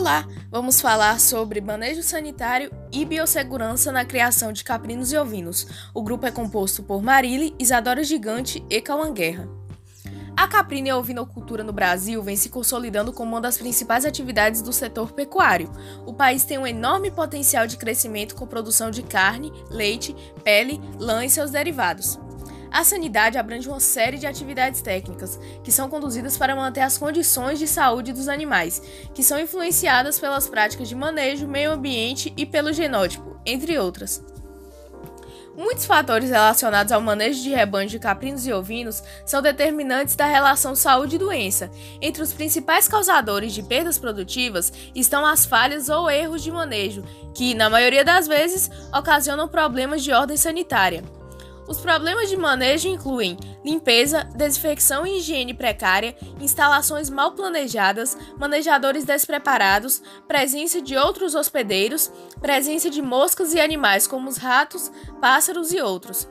Olá, vamos falar sobre manejo sanitário e biossegurança na criação de caprinos e ovinos. O grupo é composto por Marília, Isadora Gigante e Cauã Guerra. A caprina e a ovinocultura no Brasil vem se consolidando como uma das principais atividades do setor pecuário. O país tem um enorme potencial de crescimento com produção de carne, leite, pele, lã e seus derivados. A sanidade abrange uma série de atividades técnicas que são conduzidas para manter as condições de saúde dos animais, que são influenciadas pelas práticas de manejo, meio ambiente e pelo genótipo, entre outras. Muitos fatores relacionados ao manejo de rebanhos de caprinos e ovinos são determinantes da relação saúde-doença. Entre os principais causadores de perdas produtivas estão as falhas ou erros de manejo, que, na maioria das vezes, ocasionam problemas de ordem sanitária. Os problemas de manejo incluem limpeza, desinfecção e higiene precária, instalações mal planejadas, manejadores despreparados, presença de outros hospedeiros, presença de moscas e animais como os ratos, pássaros e outros.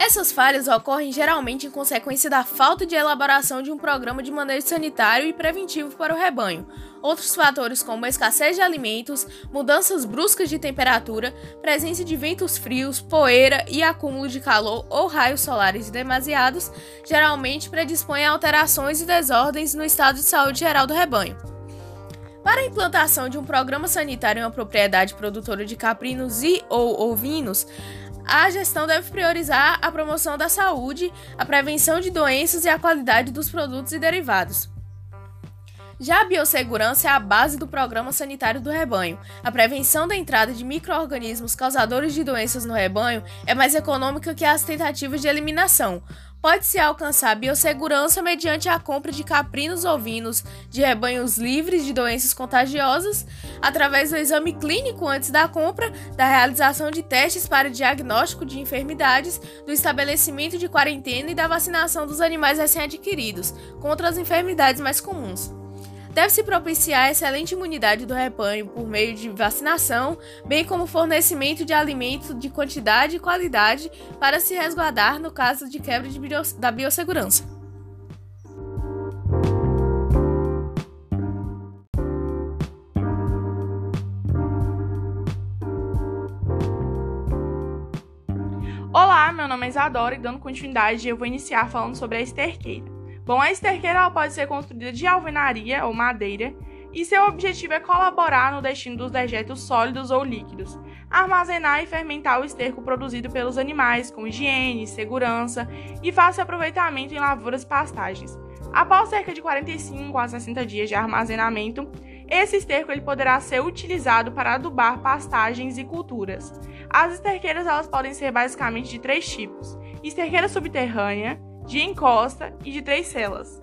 Essas falhas ocorrem geralmente em consequência da falta de elaboração de um programa de manejo sanitário e preventivo para o rebanho. Outros fatores, como a escassez de alimentos, mudanças bruscas de temperatura, presença de ventos frios, poeira e acúmulo de calor ou raios solares demasiados, geralmente predispõem a alterações e desordens no estado de saúde geral do rebanho. Para a implantação de um programa sanitário em uma propriedade produtora de caprinos e ou ovinos, a gestão deve priorizar a promoção da saúde, a prevenção de doenças e a qualidade dos produtos e derivados. Já a biossegurança é a base do programa sanitário do rebanho. A prevenção da entrada de microorganismos causadores de doenças no rebanho é mais econômica que as tentativas de eliminação, Pode-se alcançar biossegurança mediante a compra de caprinos ovinos de rebanhos livres de doenças contagiosas, através do exame clínico antes da compra, da realização de testes para diagnóstico de enfermidades, do estabelecimento de quarentena e da vacinação dos animais recém-adquiridos contra as enfermidades mais comuns. Deve-se propiciar a excelente imunidade do rebanho por meio de vacinação, bem como fornecimento de alimento de quantidade e qualidade para se resguardar no caso de quebra de bio da biossegurança. Olá, meu nome é Isadora e dando continuidade eu vou iniciar falando sobre a esterqueira. Bom, a esterqueira pode ser construída de alvenaria ou madeira e seu objetivo é colaborar no destino dos dejetos sólidos ou líquidos, armazenar e fermentar o esterco produzido pelos animais com higiene, segurança e fácil aproveitamento em lavouras e pastagens. Após cerca de 45 a 60 dias de armazenamento, esse esterco ele poderá ser utilizado para adubar pastagens e culturas. As esterqueiras elas podem ser basicamente de três tipos: esterqueira subterrânea, de encosta e de três celas.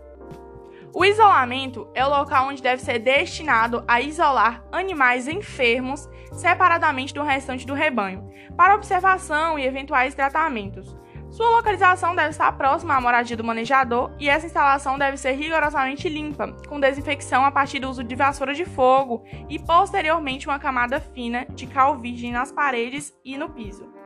O isolamento é o local onde deve ser destinado a isolar animais enfermos separadamente do restante do rebanho, para observação e eventuais tratamentos. Sua localização deve estar próxima à moradia do manejador e essa instalação deve ser rigorosamente limpa, com desinfecção a partir do uso de vassoura de fogo e posteriormente uma camada fina de cal virgem nas paredes e no piso.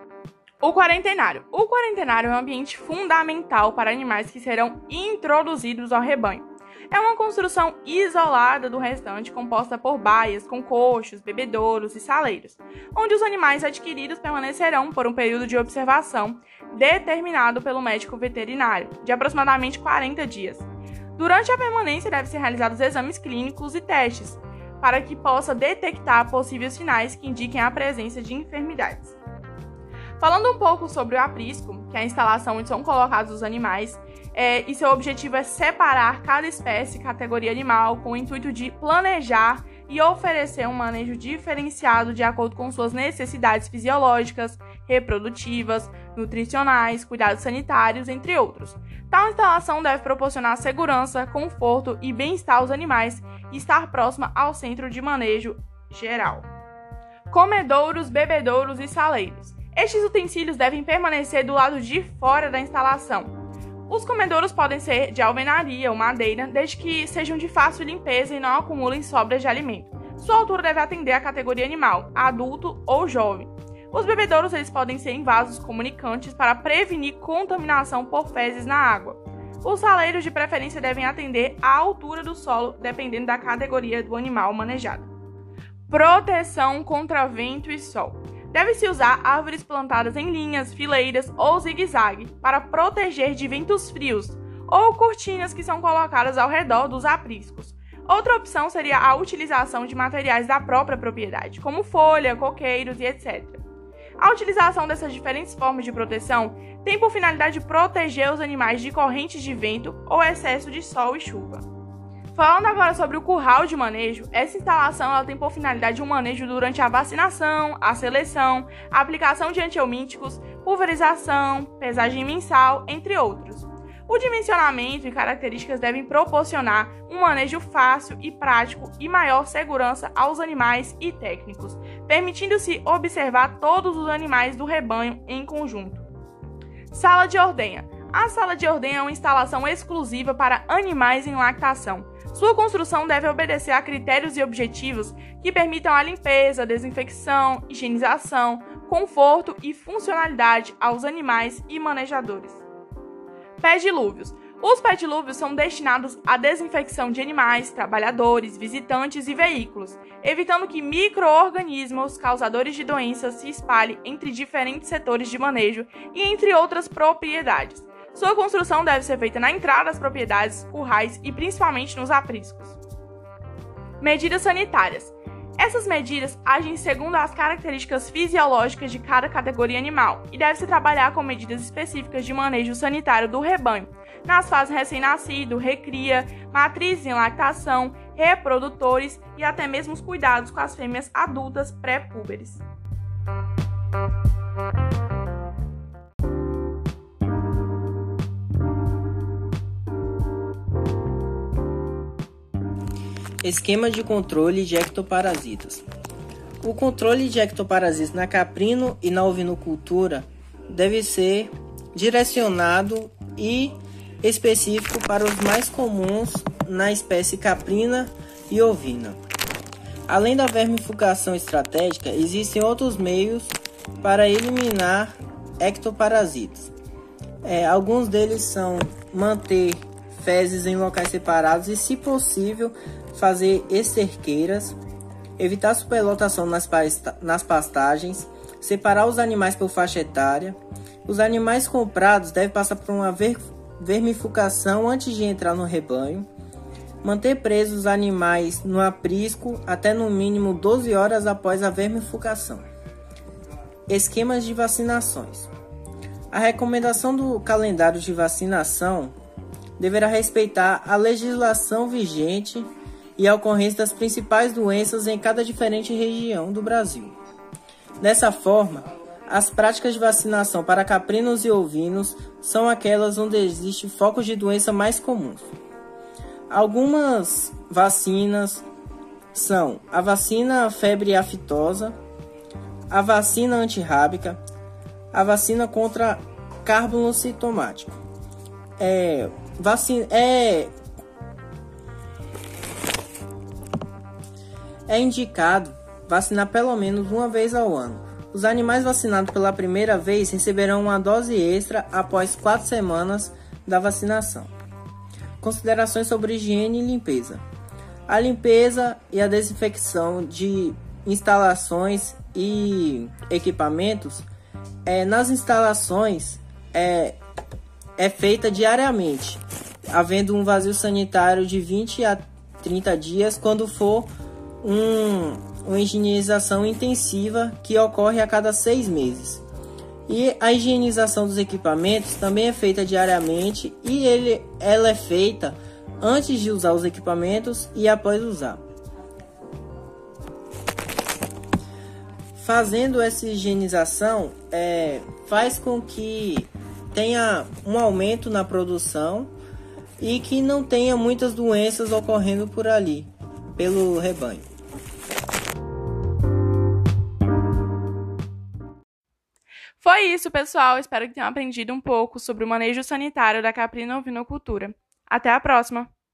O quarentenário. O quarentenário é um ambiente fundamental para animais que serão introduzidos ao rebanho. É uma construção isolada do restante, composta por baias com coxos, bebedouros e saleiros, onde os animais adquiridos permanecerão por um período de observação determinado pelo médico veterinário, de aproximadamente 40 dias. Durante a permanência, devem ser realizados exames clínicos e testes, para que possa detectar possíveis sinais que indiquem a presença de enfermidades. Falando um pouco sobre o aprisco, que é a instalação onde são colocados os animais, é, e seu objetivo é separar cada espécie e categoria animal com o intuito de planejar e oferecer um manejo diferenciado de acordo com suas necessidades fisiológicas, reprodutivas, nutricionais, cuidados sanitários, entre outros. Tal instalação deve proporcionar segurança, conforto e bem-estar aos animais e estar próxima ao centro de manejo geral. Comedouros, bebedouros e saleiros. Estes utensílios devem permanecer do lado de fora da instalação. Os comedouros podem ser de alvenaria ou madeira, desde que sejam de fácil limpeza e não acumulem sobras de alimento. Sua altura deve atender à categoria animal, adulto ou jovem. Os bebedouros eles podem ser em vasos comunicantes para prevenir contaminação por fezes na água. Os saleiros de preferência devem atender à altura do solo, dependendo da categoria do animal manejado. Proteção contra vento e sol. Deve-se usar árvores plantadas em linhas, fileiras ou zigue-zague para proteger de ventos frios, ou cortinas que são colocadas ao redor dos apriscos. Outra opção seria a utilização de materiais da própria propriedade, como folha, coqueiros e etc. A utilização dessas diferentes formas de proteção tem por finalidade proteger os animais de correntes de vento ou excesso de sol e chuva. Falando agora sobre o curral de manejo, essa instalação ela tem por finalidade um manejo durante a vacinação, a seleção, a aplicação de antiomíticos, pulverização, pesagem mensal, entre outros. O dimensionamento e características devem proporcionar um manejo fácil e prático e maior segurança aos animais e técnicos, permitindo-se observar todos os animais do rebanho em conjunto. Sala de ordenha. A sala de ordenha é uma instalação exclusiva para animais em lactação. Sua construção deve obedecer a critérios e objetivos que permitam a limpeza, desinfecção, higienização, conforto e funcionalidade aos animais e manejadores. Pé-dilúvios. Os pé-dilúvios são destinados à desinfecção de animais, trabalhadores, visitantes e veículos, evitando que micro-organismos causadores de doenças se espalhem entre diferentes setores de manejo e entre outras propriedades. Sua construção deve ser feita na entrada das propriedades, currais e principalmente nos apriscos. Medidas sanitárias. Essas medidas agem segundo as características fisiológicas de cada categoria animal e deve-se trabalhar com medidas específicas de manejo sanitário do rebanho, nas fases recém-nascido, recria, matrizes em lactação, reprodutores e até mesmo os cuidados com as fêmeas adultas pré-púberes. Esquema de controle de ectoparasitas. O controle de ectoparasitas na caprino e na ovinocultura deve ser direcionado e específico para os mais comuns na espécie caprina e ovina. Além da vermifugação estratégica, existem outros meios para eliminar ectoparasitas. É, alguns deles são manter fezes em locais separados e, se possível, fazer esterqueiras, evitar superlotação nas, nas pastagens, separar os animais por faixa etária. Os animais comprados devem passar por uma ver antes de entrar no rebanho. Manter presos os animais no aprisco até no mínimo 12 horas após a vermifugação. Esquemas de vacinações. A recomendação do calendário de vacinação deverá respeitar a legislação vigente e a ocorrência das principais doenças em cada diferente região do Brasil. Dessa forma, as práticas de vacinação para caprinos e ovinos são aquelas onde existe focos de doença mais comuns. Algumas vacinas são a vacina febre aftosa, a vacina antirrábica, a vacina contra cárbulo sintomático. É, vacina, é, é indicado vacinar pelo menos uma vez ao ano. Os animais vacinados pela primeira vez receberão uma dose extra após quatro semanas da vacinação. Considerações sobre higiene e limpeza. A limpeza e a desinfecção de instalações e equipamentos é, nas instalações é, é feita diariamente, havendo um vazio sanitário de 20 a 30 dias quando for um, uma higienização intensiva que ocorre a cada seis meses. E a higienização dos equipamentos também é feita diariamente e ele, ela é feita antes de usar os equipamentos e após usar. Fazendo essa higienização é, faz com que tenha um aumento na produção e que não tenha muitas doenças ocorrendo por ali, pelo rebanho. Foi isso, pessoal. Espero que tenham aprendido um pouco sobre o manejo sanitário da caprina ovinocultura. Até a próxima!